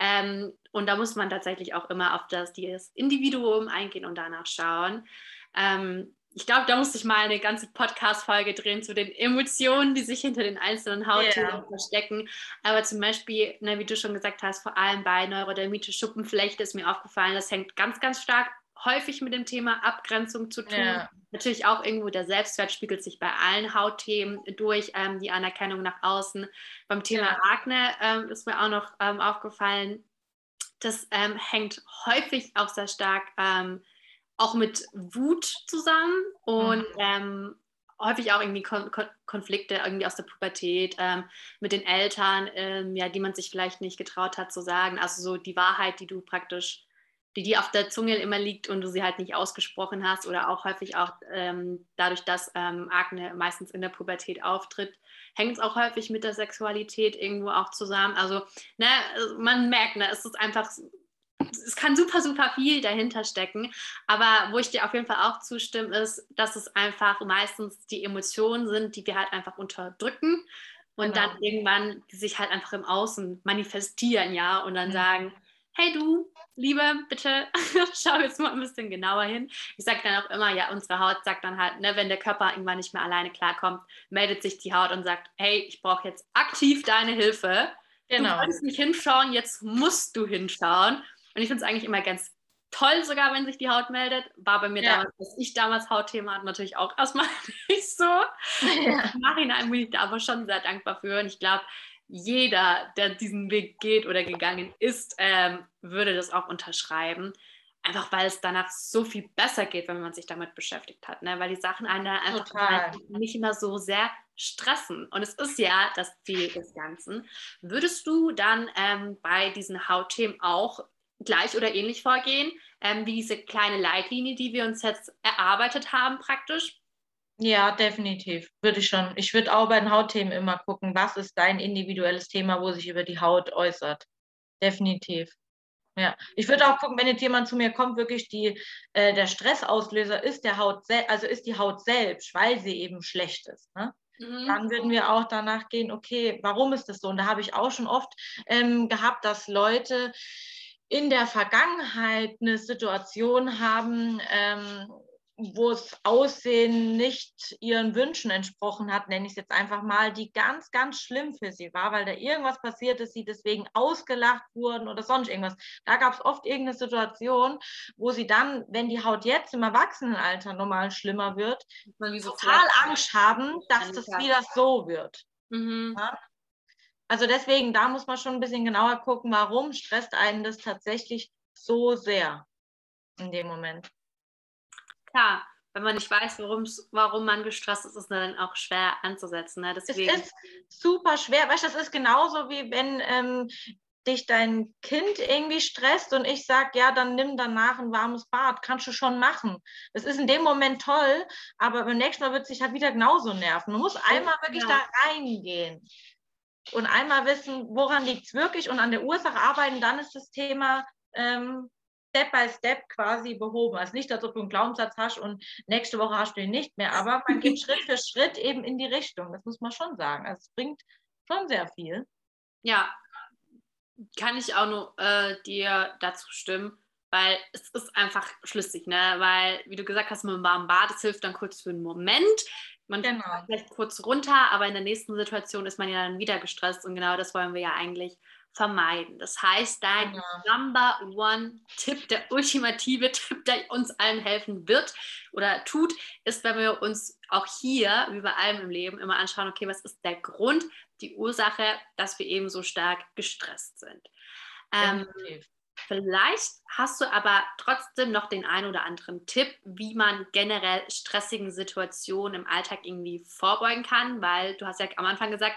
Ähm, und da muss man tatsächlich auch immer auf das, das Individuum eingehen und danach schauen. Ähm, ich glaube, da muss ich mal eine ganze Podcast-Folge drehen zu den Emotionen, die sich hinter den einzelnen Hautthemen yeah. verstecken. Aber zum Beispiel, ne, wie du schon gesagt hast, vor allem bei Neurodermitis Schuppenflechte ist mir aufgefallen, das hängt ganz, ganz stark häufig mit dem Thema Abgrenzung zu tun. Ja. Natürlich auch irgendwo der Selbstwert spiegelt sich bei allen Hautthemen durch, ähm, die Anerkennung nach außen. Beim Thema ja. Akne ähm, ist mir auch noch ähm, aufgefallen, das ähm, hängt häufig auch sehr stark ähm, auch mit Wut zusammen und mhm. Ähm, häufig auch irgendwie Kon Kon Konflikte irgendwie aus der Pubertät mit den Eltern, ja, die man sich vielleicht nicht getraut hat zu sagen. Also so die Wahrheit, die du praktisch die dir auf der Zunge immer liegt und du sie halt nicht ausgesprochen hast oder auch häufig auch ähm, dadurch, dass ähm, Akne meistens in der Pubertät auftritt, hängt es auch häufig mit der Sexualität irgendwo auch zusammen. Also, ne, man merkt, ne, es ist einfach, es kann super, super viel dahinter stecken. Aber wo ich dir auf jeden Fall auch zustimme, ist, dass es einfach meistens die Emotionen sind, die wir halt einfach unterdrücken und genau. dann irgendwann sich halt einfach im Außen manifestieren, ja, und dann mhm. sagen, hey du, Liebe, bitte schau jetzt mal ein bisschen genauer hin. Ich sage dann auch immer, ja, unsere Haut sagt dann halt, ne, wenn der Körper irgendwann nicht mehr alleine klarkommt, meldet sich die Haut und sagt, hey, ich brauche jetzt aktiv deine Hilfe. Genau. Du kannst nicht hinschauen, jetzt musst du hinschauen. Und ich finde es eigentlich immer ganz toll, sogar wenn sich die Haut meldet. War bei mir ja. damals, dass ich damals Hautthema hatte, natürlich auch erstmal nicht so. Ja. Im Nachhinein bin ich da aber schon sehr dankbar für. Und ich glaube, jeder, der diesen Weg geht oder gegangen ist, ähm, würde das auch unterschreiben. Einfach weil es danach so viel besser geht, wenn man sich damit beschäftigt hat. Ne? Weil die Sachen einen einfach nicht immer so sehr stressen. Und es ist ja das Ziel des Ganzen. Würdest du dann ähm, bei diesen Hautthemen auch gleich oder ähnlich vorgehen, ähm, wie diese kleine Leitlinie, die wir uns jetzt erarbeitet haben, praktisch? Ja, definitiv. Würde ich schon. Ich würde auch bei den Hautthemen immer gucken, was ist dein individuelles Thema, wo sich über die Haut äußert. Definitiv. Ja, ich würde auch gucken, wenn jetzt jemand zu mir kommt, wirklich die, äh, der Stressauslöser ist der Haut, also ist die Haut selbst, weil sie eben schlecht ist. Ne? Mhm. Dann würden wir auch danach gehen, okay, warum ist das so? Und da habe ich auch schon oft ähm, gehabt, dass Leute in der Vergangenheit eine Situation haben, ähm, wo das Aussehen nicht ihren Wünschen entsprochen hat, nenne ich es jetzt einfach mal, die ganz, ganz schlimm für sie war, weil da irgendwas passiert ist, sie deswegen ausgelacht wurden oder sonst irgendwas. Da gab es oft irgendeine Situation, wo sie dann, wenn die Haut jetzt im Erwachsenenalter normal schlimmer wird, total Angst haben, dass das wieder so wird. Mhm. Ja? Also deswegen, da muss man schon ein bisschen genauer gucken, warum stresst einen das tatsächlich so sehr in dem Moment klar, wenn man nicht weiß, warum man gestresst ist, ist es dann auch schwer anzusetzen. Ne? Deswegen. Es ist super schwer. Weißt du, das ist genauso wie wenn ähm, dich dein Kind irgendwie stresst und ich sage, ja, dann nimm danach ein warmes Bad, kannst du schon machen. Das ist in dem Moment toll, aber beim nächsten Mal wird es sich halt wieder genauso nerven. Man muss einmal wirklich ja. da reingehen und einmal wissen, woran liegt es wirklich und an der Ursache arbeiten, dann ist das Thema ähm, Step by Step quasi behoben. Also nicht, ob du einen Glaubenssatz hast und nächste Woche hast du ihn nicht mehr, aber man geht Schritt für Schritt eben in die Richtung. Das muss man schon sagen. Also es bringt schon sehr viel. Ja, kann ich auch nur äh, dir dazu stimmen. weil es ist einfach schlüssig, ne? Weil, wie du gesagt hast, mit dem warmen Bad, das hilft dann kurz für einen Moment. Man genau. vielleicht kurz runter, aber in der nächsten Situation ist man ja dann wieder gestresst und genau das wollen wir ja eigentlich vermeiden. Das heißt, dein ja. Number One Tipp, der ultimative Tipp, der uns allen helfen wird oder tut, ist, wenn wir uns auch hier, wie bei allem im Leben, immer anschauen, okay, was ist der Grund, die Ursache, dass wir eben so stark gestresst sind. Ähm, vielleicht hast du aber trotzdem noch den einen oder anderen Tipp, wie man generell stressigen Situationen im Alltag irgendwie vorbeugen kann, weil du hast ja am Anfang gesagt,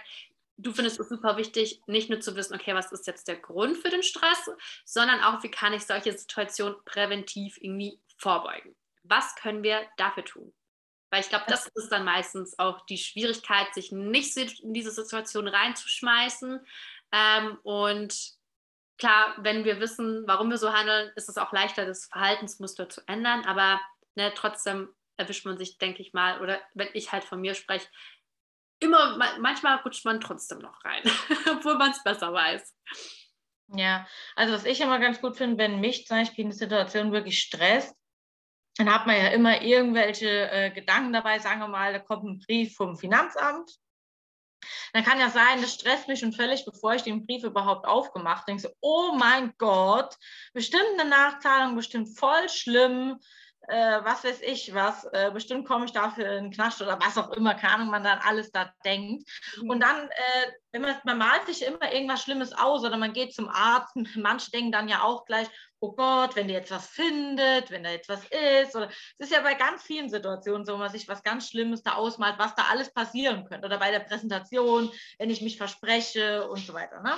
du findest es super wichtig, nicht nur zu wissen, okay, was ist jetzt der Grund für den Stress, sondern auch, wie kann ich solche Situationen präventiv irgendwie vorbeugen. Was können wir dafür tun? Weil ich glaube, das ist dann meistens auch die Schwierigkeit, sich nicht in diese Situation reinzuschmeißen. Ähm, und klar, wenn wir wissen, warum wir so handeln, ist es auch leichter, das Verhaltensmuster zu ändern. Aber ne, trotzdem erwischt man sich, denke ich mal, oder wenn ich halt von mir spreche, immer, manchmal rutscht man trotzdem noch rein, obwohl man es besser weiß. Ja, also was ich immer ganz gut finde, wenn mich zum Beispiel eine Situation wirklich stresst, dann hat man ja immer irgendwelche äh, Gedanken dabei, sagen wir mal, da kommt ein Brief vom Finanzamt. Dann kann ja sein, das stresst mich schon völlig, bevor ich den Brief überhaupt aufgemacht habe. Denke so, oh mein Gott, bestimmt eine Nachzahlung, bestimmt voll schlimm äh, was weiß ich was, äh, bestimmt komme ich dafür in den Knast oder was auch immer, keine Ahnung, man dann alles da denkt. Mhm. Und dann, äh, wenn man, man malt sich immer irgendwas Schlimmes aus oder man geht zum Arzt, manche denken dann ja auch gleich, oh Gott, wenn der jetzt was findet, wenn da jetzt was ist. Oder es ist ja bei ganz vielen Situationen so, wenn man sich was ganz Schlimmes da ausmalt, was da alles passieren könnte. Oder bei der Präsentation, wenn ich mich verspreche und so weiter. Ne?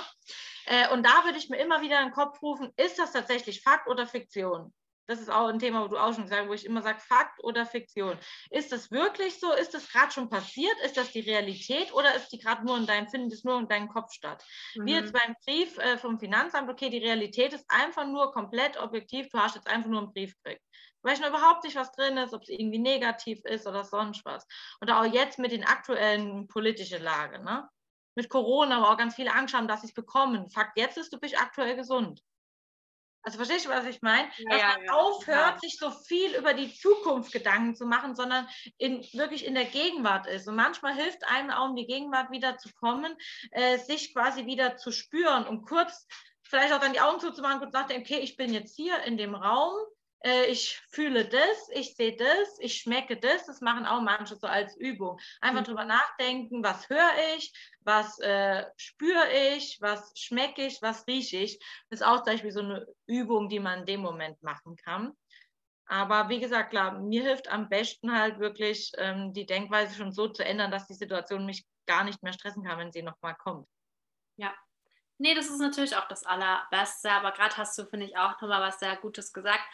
Äh, und da würde ich mir immer wieder in den Kopf rufen, ist das tatsächlich Fakt oder Fiktion? Das ist auch ein Thema, wo du auch schon gesagt hast, wo ich immer sage, Fakt oder Fiktion. Ist das wirklich so? Ist das gerade schon passiert? Ist das die Realität oder ist die gerade nur in deinem, findet es nur in deinem Kopf statt? Mhm. Wie jetzt beim Brief äh, vom Finanzamt, okay, die Realität ist einfach nur komplett objektiv, du hast jetzt einfach nur einen Brief gekriegt. Du weißt noch überhaupt nicht, was drin ist, ob es irgendwie negativ ist oder sonst was. Und auch jetzt mit den aktuellen politischen Lage, ne? Mit Corona, wo auch ganz viele Angst haben, dass sie es bekommen. Fakt jetzt ist, du bist aktuell gesund. Also verstehst du, was ich meine? Ja, Dass man ja, aufhört, ja. sich so viel über die Zukunft Gedanken zu machen, sondern in, wirklich in der Gegenwart ist. Und manchmal hilft einem auch, in die Gegenwart wieder zu kommen, äh, sich quasi wieder zu spüren und kurz vielleicht auch dann die Augen zuzumachen und nachdenken, okay, ich bin jetzt hier in dem Raum, äh, ich fühle das, ich sehe das, ich schmecke das. Das machen auch manche so als Übung. Einfach mhm. drüber nachdenken, was höre ich, was äh, spüre ich, was schmecke ich, was rieche ich. Das ist auch zum Beispiel so eine Übung, die man in dem Moment machen kann. Aber wie gesagt, klar, mir hilft am besten halt wirklich ähm, die Denkweise schon so zu ändern, dass die Situation mich gar nicht mehr stressen kann, wenn sie nochmal kommt. Ja, Nee, das ist natürlich auch das Allerbeste, aber gerade hast du, finde ich, auch nochmal was sehr Gutes gesagt.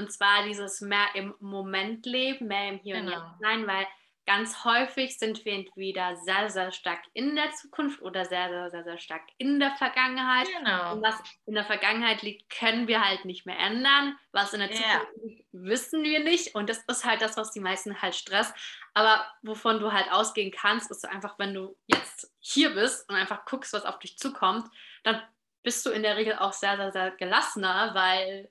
Und zwar dieses mehr im Moment leben, mehr im Hier genau. und Jetzt sein, weil ganz häufig sind wir entweder sehr, sehr stark in der Zukunft oder sehr, sehr, sehr, sehr stark in der Vergangenheit. Genau. Und was in der Vergangenheit liegt, können wir halt nicht mehr ändern. Was in der Zukunft yeah. liegt, wissen wir nicht. Und das ist halt das, was die meisten halt stresst. Aber wovon du halt ausgehen kannst, ist einfach, wenn du jetzt hier bist und einfach guckst, was auf dich zukommt, dann bist du in der Regel auch sehr, sehr, sehr gelassener, weil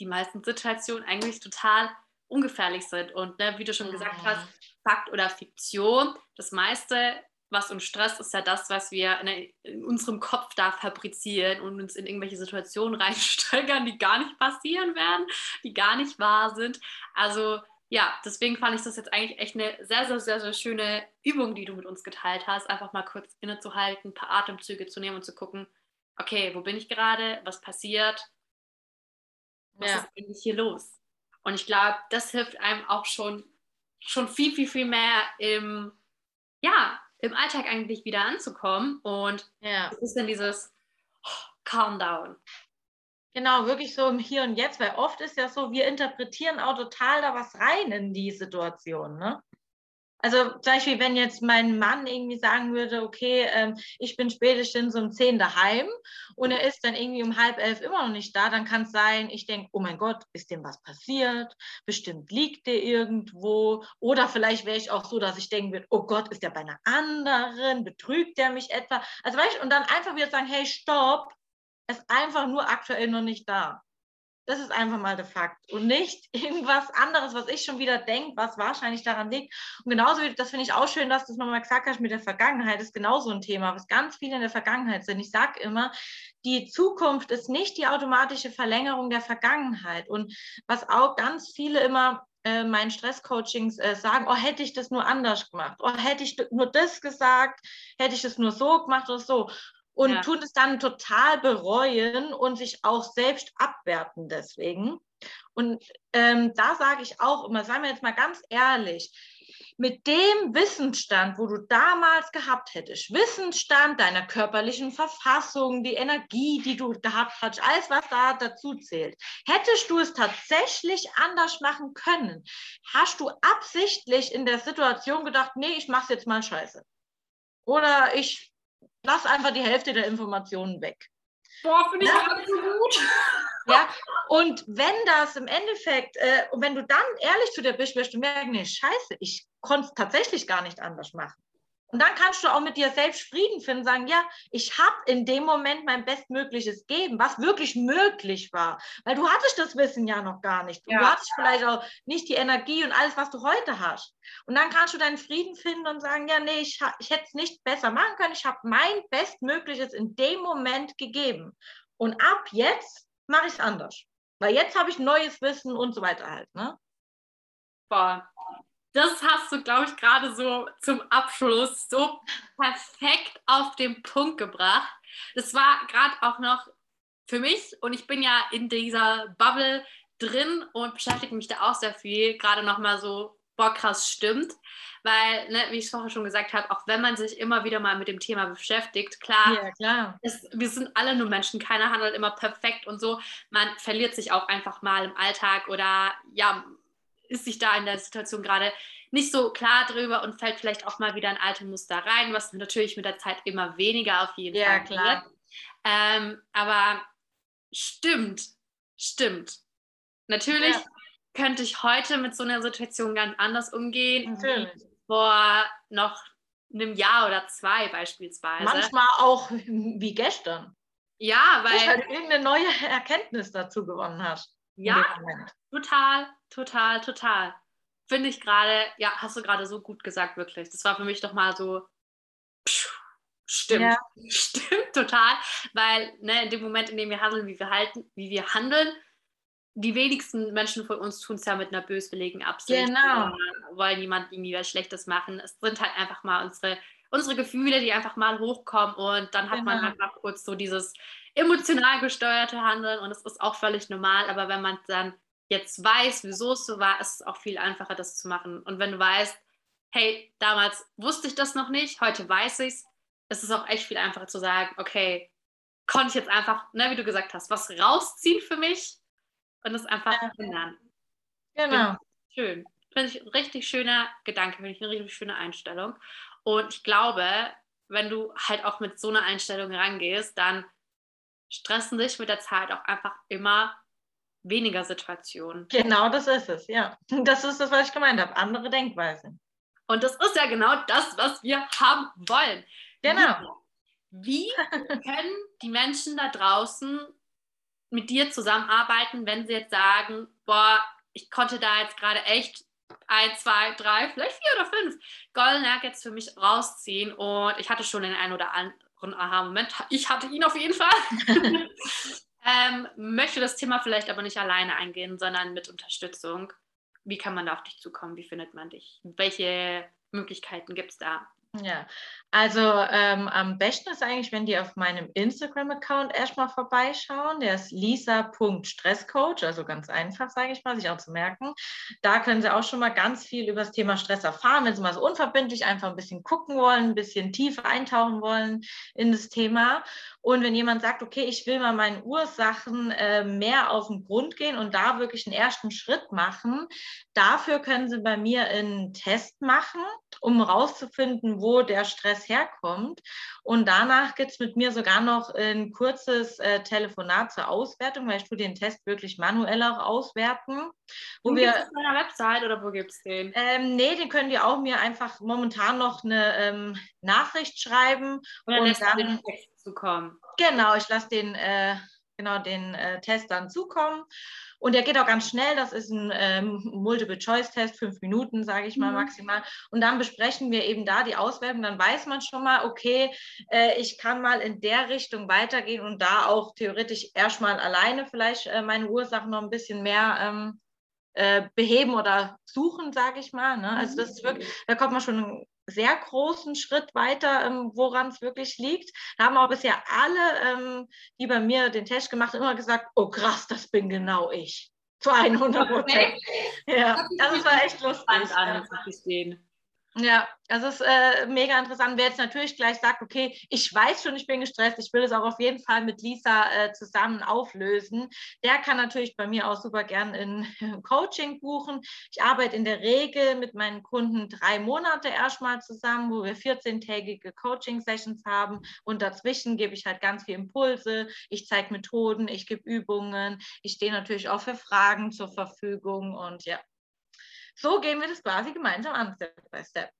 die meisten Situationen eigentlich total ungefährlich sind. Und ne, wie du schon gesagt hast, mhm. Fakt oder Fiktion, das meiste, was uns stresst, ist ja das, was wir in, in unserem Kopf da fabrizieren und uns in irgendwelche Situationen reinsteigern, die gar nicht passieren werden, die gar nicht wahr sind. Also ja, deswegen fand ich das jetzt eigentlich echt eine sehr, sehr, sehr, sehr schöne Übung, die du mit uns geteilt hast. Einfach mal kurz innezuhalten, ein paar Atemzüge zu nehmen und zu gucken, okay, wo bin ich gerade, was passiert, was ja. ist eigentlich hier los? Und ich glaube, das hilft einem auch schon, schon viel, viel, viel mehr im, ja, im Alltag eigentlich wieder anzukommen. Und ja. es ist dann dieses oh, Calm down. Genau, wirklich so im Hier und Jetzt, weil oft ist ja so, wir interpretieren auch total da was rein in die Situation. Ne? Also zum Beispiel, wenn jetzt mein Mann irgendwie sagen würde, okay, ähm, ich bin spätestens um zehn daheim und er ist dann irgendwie um halb elf immer noch nicht da, dann kann es sein, ich denke, oh mein Gott, ist dem was passiert? Bestimmt liegt der irgendwo. Oder vielleicht wäre ich auch so, dass ich denken würde, oh Gott, ist der bei einer anderen? Betrügt der mich etwa? Also weißt du, und dann einfach wieder sagen, hey, stopp, ist einfach nur aktuell noch nicht da. Das ist einfach mal der Fakt und nicht irgendwas anderes, was ich schon wieder denke, was wahrscheinlich daran liegt. Und genauso, das finde ich auch schön, dass du es nochmal gesagt hast mit der Vergangenheit, ist genauso ein Thema, was ganz viele in der Vergangenheit sind. Ich sage immer, die Zukunft ist nicht die automatische Verlängerung der Vergangenheit. Und was auch ganz viele immer äh, meinen Stresscoachings äh, sagen, oh, hätte ich das nur anders gemacht, oh, hätte ich nur das gesagt, hätte ich das nur so gemacht oder so und ja. tun es dann total bereuen und sich auch selbst abwerten deswegen. Und ähm, da sage ich auch immer, seien wir jetzt mal ganz ehrlich, mit dem Wissensstand, wo du damals gehabt hättest, Wissensstand deiner körperlichen Verfassung, die Energie, die du gehabt hast, alles, was da dazu zählt, hättest du es tatsächlich anders machen können? Hast du absichtlich in der Situation gedacht, nee, ich mache es jetzt mal scheiße? Oder ich lass einfach die Hälfte der Informationen weg. Boah, finde ich ja? gut. Ja, und wenn das im Endeffekt, äh, und wenn du dann ehrlich zu dir bist, wirst du merken, nee, scheiße, ich konnte es tatsächlich gar nicht anders machen. Und dann kannst du auch mit dir selbst Frieden finden, sagen, ja, ich habe in dem Moment mein Bestmögliches geben, was wirklich möglich war. Weil du hattest das Wissen ja noch gar nicht. Ja. Du hattest vielleicht auch nicht die Energie und alles, was du heute hast. Und dann kannst du deinen Frieden finden und sagen, ja, nee, ich, ich hätte es nicht besser machen können. Ich habe mein Bestmögliches in dem Moment gegeben. Und ab jetzt mache ich es anders. Weil jetzt habe ich neues Wissen und so weiter halt. Ne? Boah, das hast du, glaube ich, gerade so zum Abschluss so perfekt auf den Punkt gebracht. Das war gerade auch noch für mich und ich bin ja in dieser Bubble drin und beschäftige mich da auch sehr viel, gerade nochmal so, boah, krass, stimmt. Weil, ne, wie ich es vorher schon gesagt habe, auch wenn man sich immer wieder mal mit dem Thema beschäftigt, klar, ja, klar. Es, wir sind alle nur Menschen, keiner handelt immer perfekt und so. Man verliert sich auch einfach mal im Alltag oder ja, ist sich da in der Situation gerade nicht so klar drüber und fällt vielleicht auch mal wieder in alte Muster rein, was natürlich mit der Zeit immer weniger auf jeden ja, Fall Ja, klar. Ähm, aber stimmt, stimmt. Natürlich ja. könnte ich heute mit so einer Situation ganz anders umgehen, Natürlich. vor noch einem Jahr oder zwei beispielsweise. Manchmal auch wie gestern. Ja, weil. Weil du irgendeine neue Erkenntnis dazu gewonnen hast. Ja, total, total, total. Finde ich gerade, ja, hast du gerade so gut gesagt, wirklich. Das war für mich doch mal so, pschuh, stimmt, ja. stimmt total, weil ne, in dem Moment, in dem wir handeln, wie wir halten, wie wir handeln, die wenigsten Menschen von uns tun es ja mit einer böswilligen Absicht. Genau. Wollen jemand irgendwie was Schlechtes machen. Es sind halt einfach mal unsere, unsere Gefühle, die einfach mal hochkommen und dann hat genau. man einfach kurz so dieses emotional gesteuerte Handeln und es ist auch völlig normal, aber wenn man dann jetzt weiß, wieso es so war, ist es auch viel einfacher, das zu machen. Und wenn du weißt, hey, damals wusste ich das noch nicht, heute weiß ich es, ist es auch echt viel einfacher zu sagen, okay, konnte ich jetzt einfach, ne, wie du gesagt hast, was rausziehen für mich und es einfach ja. ändern. Genau. Schön. Finde ich ein richtig schöner Gedanke, finde ich eine richtig schöne Einstellung. Und ich glaube, wenn du halt auch mit so einer Einstellung rangehst, dann stressen dich mit der Zeit auch einfach immer weniger Situationen. Genau das ist es, ja. Das ist das, was ich gemeint habe. Andere Denkweise. Und das ist ja genau das, was wir haben wollen. Genau. Wie, können die Menschen da draußen mit dir zusammenarbeiten, wenn sie jetzt sagen, boah, ich konnte da jetzt gerade echt ein, zwei, drei, vielleicht vier oder fünf Golden jetzt für mich rausziehen und ich hatte schon den einen oder anderen Aha-Moment. Ich hatte ihn auf jeden Fall. ähm, möchte das Thema vielleicht aber nicht alleine eingehen, sondern mit Unterstützung. Wie kann man da auf dich zukommen? Wie findet man dich? Welche Möglichkeiten gibt es da? Ja, also ähm, am besten ist eigentlich, wenn die auf meinem Instagram-Account erstmal vorbeischauen. Der ist lisa.stresscoach, also ganz einfach, sage ich mal, sich auch zu merken. Da können Sie auch schon mal ganz viel über das Thema Stress erfahren, wenn Sie mal so unverbindlich einfach ein bisschen gucken wollen, ein bisschen tiefer eintauchen wollen in das Thema. Und wenn jemand sagt, okay, ich will mal meinen Ursachen äh, mehr auf den Grund gehen und da wirklich einen ersten Schritt machen, dafür können Sie bei mir einen Test machen, um wo der Stress herkommt. Und danach gibt es mit mir sogar noch ein kurzes äh, Telefonat zur Auswertung, weil ich tue den Test wirklich manuell auch auswerten. Wo wir, auf deiner Website oder wo gibt es den? Ähm, nee, den können die auch mir einfach momentan noch eine ähm, Nachricht schreiben. und dann, den Text zukommen. Genau, ich lasse den äh, genau den äh, Test dann zukommen. Und der geht auch ganz schnell. Das ist ein ähm, Multiple-Choice-Test, fünf Minuten, sage ich mal mhm. maximal. Und dann besprechen wir eben da die Auswertung. Dann weiß man schon mal, okay, äh, ich kann mal in der Richtung weitergehen und da auch theoretisch erstmal alleine vielleicht äh, meine Ursachen noch ein bisschen mehr ähm, äh, beheben oder suchen, sage ich mal. Ne? Also das ist wirklich, da kommt man schon sehr großen Schritt weiter, ähm, woran es wirklich liegt. Da haben auch bisher alle, ähm, die bei mir den Test gemacht haben, immer gesagt, oh krass, das bin genau ich. Zu 100 Prozent. Ja, das war echt lustig. An, ja. Ja, es ist äh, mega interessant. Wer jetzt natürlich gleich sagt, okay, ich weiß schon, ich bin gestresst, ich will es auch auf jeden Fall mit Lisa äh, zusammen auflösen, der kann natürlich bei mir auch super gern in Coaching buchen. Ich arbeite in der Regel mit meinen Kunden drei Monate erstmal zusammen, wo wir 14-tägige Coaching-Sessions haben und dazwischen gebe ich halt ganz viel Impulse, ich zeige Methoden, ich gebe Übungen, ich stehe natürlich auch für Fragen zur Verfügung und ja, so gehen wir das quasi gemeinsam an, Step by Step.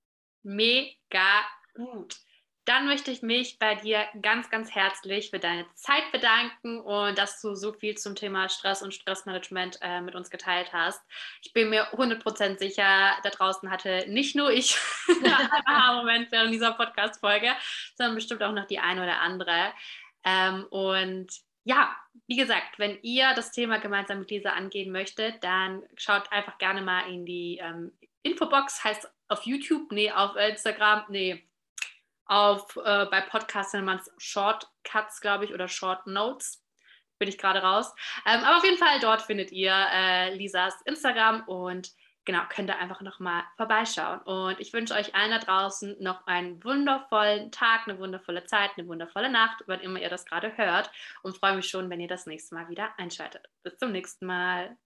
Mega gut. Dann möchte ich mich bei dir ganz, ganz herzlich für deine Zeit bedanken und dass du so viel zum Thema Stress und Stressmanagement äh, mit uns geteilt hast. Ich bin mir 100% sicher, da draußen hatte nicht nur ich einen Moment während dieser Podcast-Folge, sondern bestimmt auch noch die eine oder andere. Ähm, und ja, wie gesagt, wenn ihr das Thema gemeinsam mit Lisa angehen möchtet, dann schaut einfach gerne mal in die ähm, Infobox, heißt auf YouTube, nee, auf Instagram, nee, auf äh, bei Podcasts nennt man es Shortcuts, glaube ich, oder Short Notes. Bin ich gerade raus. Ähm, aber auf jeden Fall dort findet ihr äh, Lisas Instagram und genau, könnt ihr einfach nochmal vorbeischauen. Und ich wünsche euch allen da draußen noch einen wundervollen Tag, eine wundervolle Zeit, eine wundervolle Nacht, wann immer ihr das gerade hört. Und freue mich schon, wenn ihr das nächste Mal wieder einschaltet. Bis zum nächsten Mal.